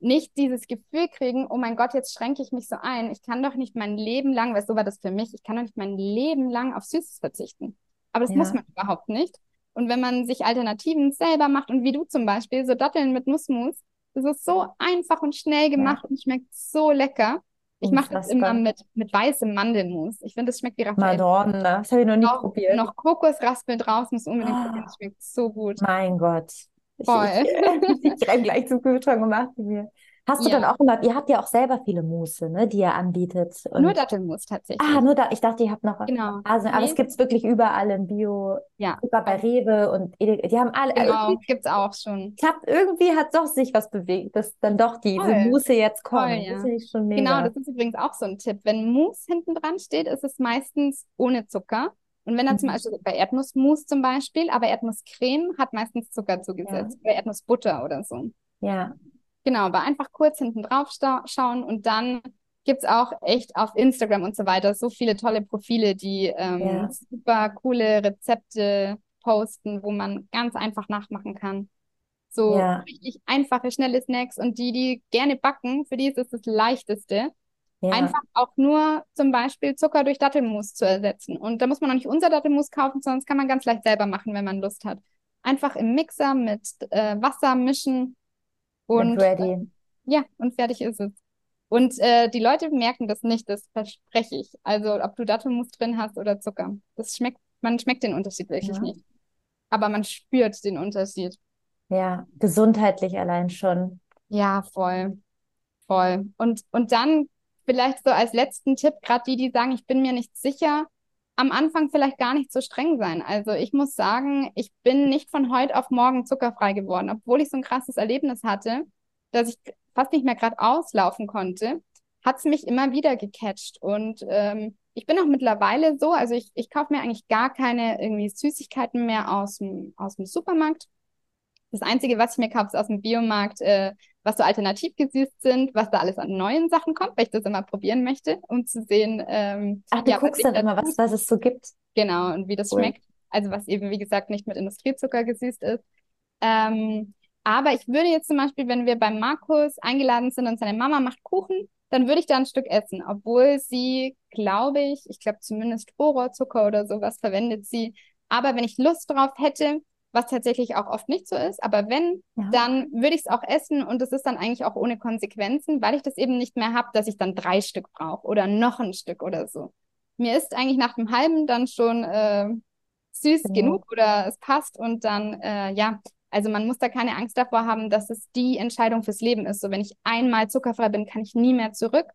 nicht dieses Gefühl kriegen, oh mein Gott, jetzt schränke ich mich so ein. Ich kann doch nicht mein Leben lang, weil so war das für mich, ich kann doch nicht mein Leben lang auf Süßes verzichten. Aber das ja. muss man überhaupt nicht. Und wenn man sich Alternativen selber macht und wie du zum Beispiel, so Datteln mit Nussmus, das ist so einfach und schnell gemacht ja. und schmeckt so lecker. Ich mache das immer mit, mit weißem Mandelmus. Ich finde, das schmeckt wie Raffaello. Madonna, das habe ich noch nie noch, probiert. Noch Kokosraspel draus, muss unbedingt oh. probieren. Das schmeckt so gut. Mein Gott. Voll. [LAUGHS] Ich, ich, ich renne gleich zum Kühlschrank und mache mir. Hast du ja. dann auch immer, ihr habt ja auch selber viele Muße, ne, die ihr anbietet. Und nur Dattelmus tatsächlich. Ah, nur da, ich dachte, ihr habt noch. Genau. Also, nee. aber es gibt es wirklich überall im Bio, ja. sogar bei Rewe und die haben alle. Genau, gibt es auch schon. Ich hab, irgendwie hat doch sich was bewegt, dass dann doch diese Voll. Muße jetzt kommt. Voll, ja. Das ich schon mega. Genau, das ist übrigens auch so ein Tipp. Wenn Mousse hinten dran steht, ist es meistens ohne Zucker. Und wenn dann mhm. zum Beispiel bei Erdnussmus zum Beispiel, aber Erdnusscreme hat meistens Zucker zugesetzt. Ja. Oder Erdnussbutter oder so. Ja. Genau, aber einfach kurz hinten drauf schauen und dann gibt's auch echt auf Instagram und so weiter so viele tolle Profile, die ähm, ja. super coole Rezepte posten, wo man ganz einfach nachmachen kann. So ja. richtig einfache, schnelle Snacks und die, die gerne backen, für die ist es das Leichteste. Ja. Einfach auch nur zum Beispiel Zucker durch Dattelmus zu ersetzen. Und da muss man auch nicht unser Dattelmus kaufen, sondern das kann man ganz leicht selber machen, wenn man Lust hat. Einfach im Mixer mit äh, Wasser mischen und, ready. Äh, ja, und fertig ist es. Und äh, die Leute merken das nicht, das verspreche ich. Also ob du Dattelmus drin hast oder Zucker. Das schmeckt, man schmeckt den Unterschied wirklich ja. nicht. Aber man spürt den Unterschied. Ja, gesundheitlich allein schon. Ja, voll. Voll. Und, und dann vielleicht so als letzten Tipp, gerade die, die sagen, ich bin mir nicht sicher, am Anfang vielleicht gar nicht so streng sein. Also ich muss sagen, ich bin nicht von heute auf morgen zuckerfrei geworden, obwohl ich so ein krasses Erlebnis hatte, dass ich fast nicht mehr gerade auslaufen konnte, hat es mich immer wieder gecatcht. Und ähm, ich bin auch mittlerweile so, also ich, ich kaufe mir eigentlich gar keine irgendwie Süßigkeiten mehr aus dem, aus dem Supermarkt. Das Einzige, was ich mir kaufe, ist aus dem Biomarkt, äh, was so alternativ gesüßt sind, was da alles an neuen Sachen kommt, weil ich das immer probieren möchte, um zu sehen. Ähm, Ach, du ja, guckst dann immer, was, was es so gibt. Genau, und wie das cool. schmeckt. Also was eben, wie gesagt, nicht mit Industriezucker gesüßt ist. Ähm, aber ich würde jetzt zum Beispiel, wenn wir beim Markus eingeladen sind und seine Mama macht Kuchen, dann würde ich da ein Stück essen, obwohl sie, glaube ich, ich glaube zumindest Rohrzucker oder sowas verwendet sie. Aber wenn ich Lust drauf hätte, was tatsächlich auch oft nicht so ist. Aber wenn, ja. dann würde ich es auch essen und es ist dann eigentlich auch ohne Konsequenzen, weil ich das eben nicht mehr habe, dass ich dann drei Stück brauche oder noch ein Stück oder so. Mir ist eigentlich nach dem halben dann schon äh, süß genau. genug oder es passt und dann, äh, ja, Also man muss da keine Angst davor haben, dass es die Entscheidung fürs Leben ist. So wenn ich einmal zuckerfrei bin, kann ich nie mehr zurück,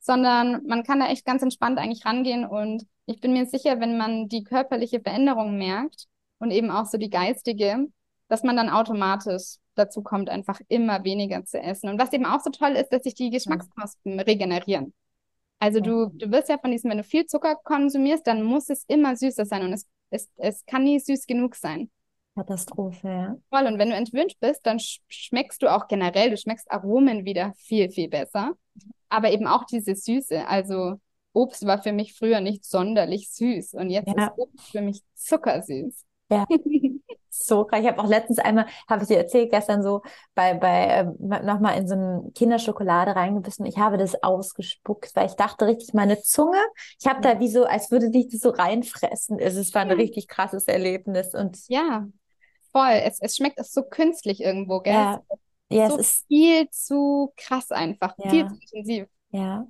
sondern man kann da echt ganz entspannt eigentlich rangehen und ich bin mir sicher, wenn man die körperliche Veränderung merkt und eben auch so die geistige, dass man dann automatisch dazu kommt, einfach immer weniger zu essen. Und was eben auch so toll ist, dass sich die Geschmacksknospen regenerieren. Also du, du wirst ja von diesem, wenn du viel Zucker konsumierst, dann muss es immer süßer sein und es, es, es kann nie süß genug sein. Katastrophe, ja. Voll. Und wenn du entwöhnt bist, dann sch schmeckst du auch generell, du schmeckst Aromen wieder viel, viel besser. Aber eben auch diese Süße. Also Obst war für mich früher nicht sonderlich süß und jetzt ja. ist Obst für mich zuckersüß. Ja. [LAUGHS] so krass. Ich habe auch letztens einmal, habe ich dir erzählt, gestern so bei, bei äh, nochmal in so eine Kinderschokolade reingebissen. Ich habe das ausgespuckt, weil ich dachte richtig, meine Zunge, ich habe da wie so, als würde dich das so reinfressen. Es war ein ja. richtig krasses Erlebnis. Und ja, voll. Es, es schmeckt es so künstlich irgendwo, gell? Ja. Ja, so es ist viel zu krass einfach, ja. viel zu intensiv. Ja,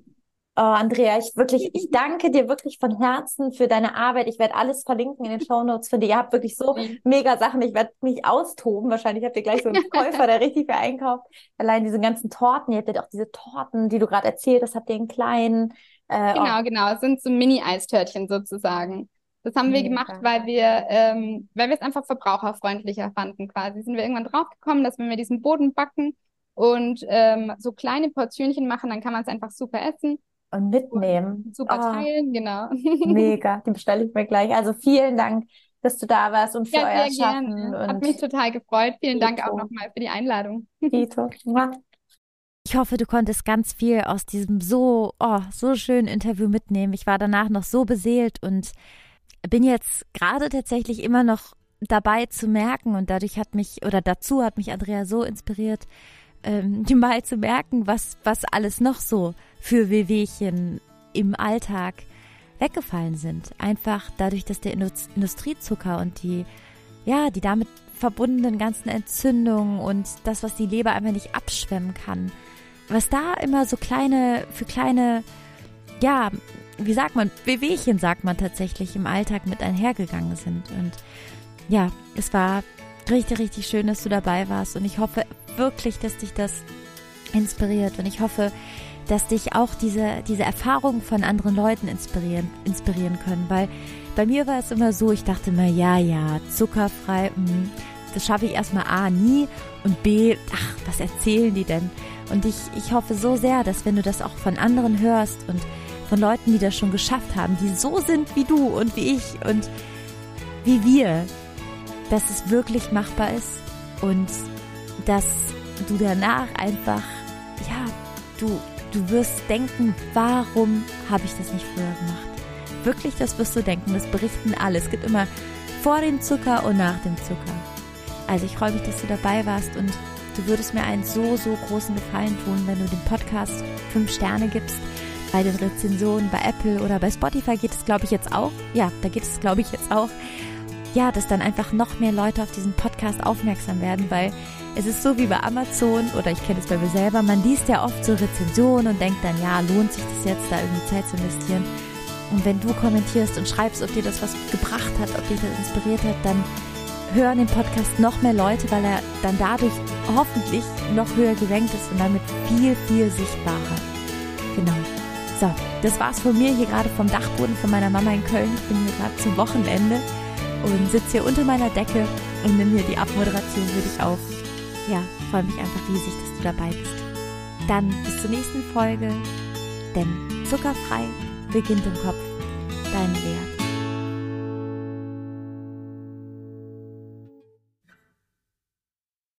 Oh, Andrea, ich wirklich, ich danke dir wirklich von Herzen für deine Arbeit. Ich werde alles verlinken in den Show Notes für dich. Ihr habt wirklich so mega Sachen. Ich werde mich austoben. Wahrscheinlich habt ihr gleich so einen Käufer, der richtig viel einkauft. Allein diese ganzen Torten. Ihr habt ja auch diese Torten, die du gerade erzählt hast, habt ihr in kleinen. Äh, genau, oh. genau. Es sind so Mini-Eistörtchen sozusagen. Das haben wir gemacht, weil wir, ähm, weil wir es einfach verbraucherfreundlicher fanden quasi. Sind wir irgendwann draufgekommen, dass wenn wir diesen Boden backen und ähm, so kleine Portionchen machen, dann kann man es einfach super essen. Und mitnehmen. Super oh, teilen, genau. Mega, [LAUGHS] die bestelle ich mir gleich. Also vielen Dank, dass du da warst und für ja, euer Schaffen. Gerne. Hat mich total gefreut. Vielen Dito. Dank auch nochmal für die Einladung. [LAUGHS] Dito. Ich hoffe, du konntest ganz viel aus diesem so, oh, so schönen Interview mitnehmen. Ich war danach noch so beseelt und bin jetzt gerade tatsächlich immer noch dabei zu merken und dadurch hat mich oder dazu hat mich Andrea so inspiriert, ähm, [LAUGHS] mal zu merken, was, was alles noch so für Wehwehchen im Alltag weggefallen sind. Einfach dadurch, dass der Industriezucker und die, ja, die damit verbundenen ganzen Entzündungen und das, was die Leber einfach nicht abschwemmen kann, was da immer so kleine, für kleine, ja, wie sagt man, Wehwehchen sagt man tatsächlich im Alltag mit einhergegangen sind. Und ja, es war richtig, richtig schön, dass du dabei warst. Und ich hoffe wirklich, dass dich das inspiriert. Und ich hoffe, dass dich auch diese, diese Erfahrungen von anderen Leuten inspirieren, inspirieren können, weil bei mir war es immer so, ich dachte immer, ja, ja, zuckerfrei, mh, mm, das schaffe ich erstmal A nie und B, ach, was erzählen die denn? Und ich, ich hoffe so sehr, dass wenn du das auch von anderen hörst und von Leuten, die das schon geschafft haben, die so sind wie du und wie ich und wie wir, dass es wirklich machbar ist und dass du danach einfach, ja, du, du wirst denken, warum habe ich das nicht früher gemacht? Wirklich, das wirst du denken, das berichten alle. Es gibt immer vor dem Zucker und nach dem Zucker. Also ich freue mich, dass du dabei warst und du würdest mir einen so, so großen Gefallen tun, wenn du dem Podcast fünf Sterne gibst. Bei den Rezensionen bei Apple oder bei Spotify geht es, glaube ich, jetzt auch. Ja, da geht es, glaube ich, jetzt auch. Ja, dass dann einfach noch mehr Leute auf diesen Podcast aufmerksam werden, weil es ist so wie bei Amazon oder ich kenne es bei mir selber, man liest ja oft so Rezensionen und denkt dann, ja, lohnt sich das jetzt, da irgendwie Zeit zu investieren. Und wenn du kommentierst und schreibst, ob dir das was gebracht hat, ob dich das inspiriert hat, dann hören den Podcast noch mehr Leute, weil er dann dadurch hoffentlich noch höher gerankt ist und damit viel, viel sichtbarer. Genau. So, das war's von mir hier gerade vom Dachboden von meiner Mama in Köln. Ich bin hier gerade zum Wochenende und sitze hier unter meiner Decke und nehme hier die Abmoderation für dich auf ja, freue mich einfach riesig, dass du dabei bist. Dann bis zur nächsten Folge, denn zuckerfrei beginnt im Kopf. Dein Lea.